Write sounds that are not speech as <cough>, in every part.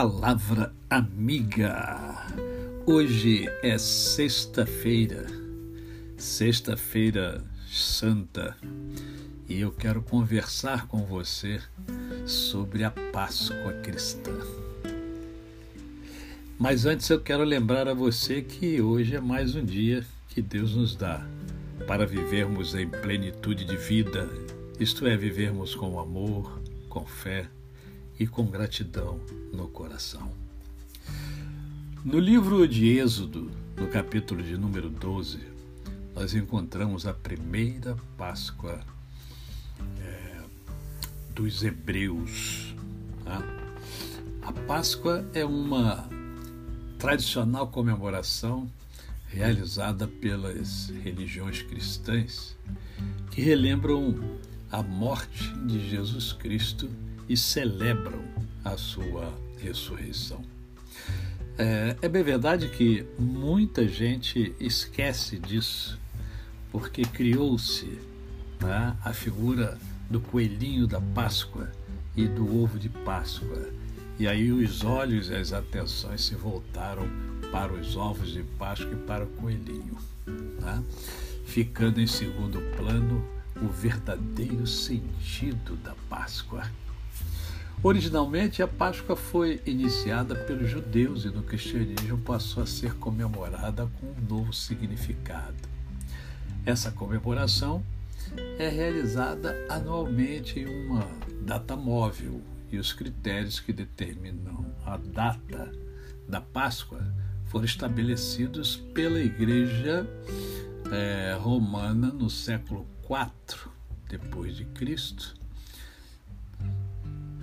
Palavra amiga. Hoje é sexta-feira, sexta-feira santa, e eu quero conversar com você sobre a Páscoa cristã. Mas antes eu quero lembrar a você que hoje é mais um dia que Deus nos dá para vivermos em plenitude de vida, isto é, vivermos com amor, com fé e com gratidão no coração. No livro de Êxodo, no capítulo de número 12, nós encontramos a primeira Páscoa é, dos hebreus. Tá? A Páscoa é uma tradicional comemoração realizada pelas religiões cristãs que relembram a morte de Jesus Cristo e celebram a sua ressurreição. É, é bem verdade que muita gente esquece disso, porque criou-se né, a figura do coelhinho da Páscoa e do ovo de Páscoa. E aí os olhos e as atenções se voltaram para os ovos de Páscoa e para o coelhinho, né? ficando em segundo plano o verdadeiro sentido da Páscoa. Originalmente, a Páscoa foi iniciada pelos judeus e no cristianismo passou a ser comemorada com um novo significado. Essa comemoração é realizada anualmente em uma data móvel e os critérios que determinam a data da Páscoa foram estabelecidos pela Igreja é, Romana no século IV depois de Cristo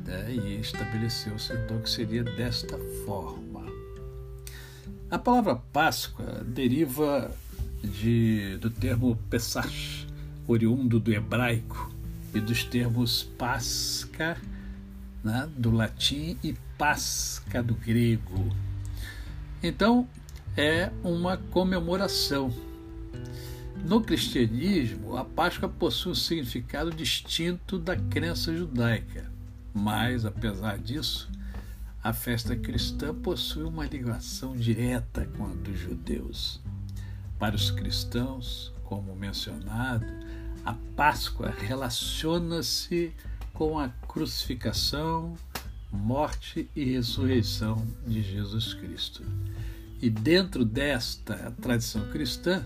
né, e estabeleceu-se então que seria desta forma. A palavra Páscoa deriva de, do termo Pesach, oriundo do hebraico, e dos termos Pasca, né, do latim, e Pasca, do grego. Então, é uma comemoração. No cristianismo, a Páscoa possui um significado distinto da crença judaica. Mas, apesar disso, a festa cristã possui uma ligação direta com a dos judeus. Para os cristãos, como mencionado, a Páscoa relaciona-se com a crucificação, morte e ressurreição de Jesus Cristo. E dentro desta tradição cristã,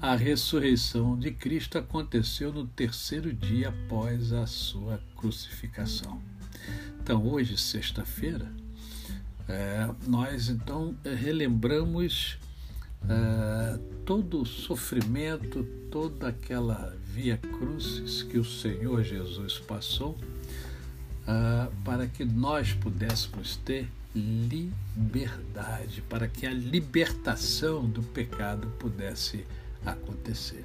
a ressurreição de Cristo aconteceu no terceiro dia após a sua crucificação. Então, hoje, sexta-feira, é, nós então relembramos é, todo o sofrimento, toda aquela via crucis que o Senhor Jesus passou é, para que nós pudéssemos ter liberdade, para que a libertação do pecado pudesse acontecer.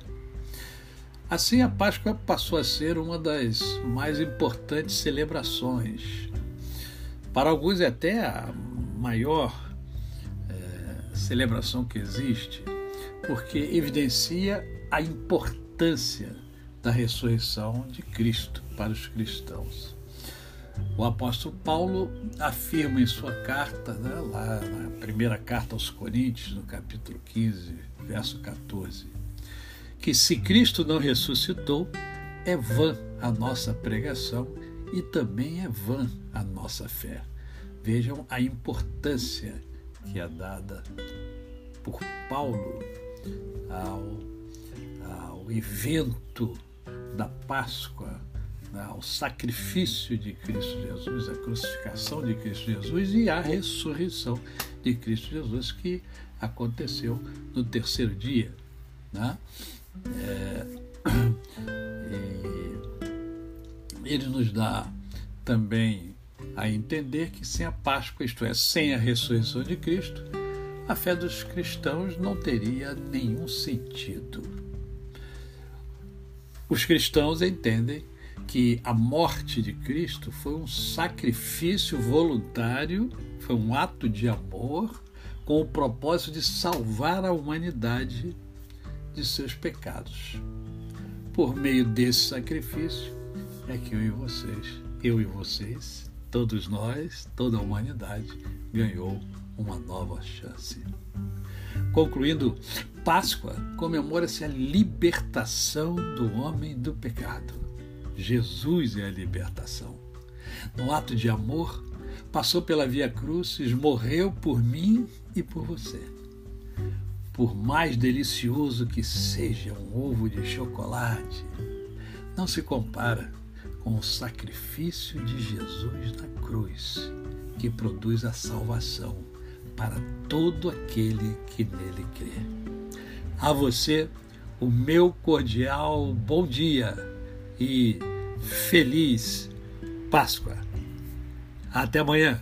Assim, a Páscoa passou a ser uma das mais importantes celebrações. Para alguns, é até a maior é, celebração que existe, porque evidencia a importância da ressurreição de Cristo para os cristãos. O apóstolo Paulo afirma em sua carta, né, lá na primeira carta aos Coríntios, no capítulo 15, verso 14, que se Cristo não ressuscitou, é vã a nossa pregação e também é vã a nossa fé. Vejam a importância que é dada por Paulo ao, ao evento da Páscoa, ao sacrifício de Cristo Jesus, a crucificação de Cristo Jesus e a ressurreição de Cristo Jesus que aconteceu no terceiro dia. Né? É, <clears throat> ele nos dá também a entender que sem a Páscoa, isto é, sem a ressurreição de Cristo, a fé dos cristãos não teria nenhum sentido. Os cristãos entendem que a morte de Cristo foi um sacrifício voluntário, foi um ato de amor com o propósito de salvar a humanidade de seus pecados. Por meio desse sacrifício é que eu e vocês, eu e vocês todos nós, toda a humanidade, ganhou uma nova chance. Concluindo, Páscoa comemora-se a libertação do homem do pecado. Jesus é a libertação. No ato de amor, passou pela Via Crucis, morreu por mim e por você. Por mais delicioso que seja um ovo de chocolate, não se compara com o sacrifício de Jesus na cruz, que produz a salvação para todo aquele que nele crê. A você, o meu cordial bom dia e feliz Páscoa. Até amanhã.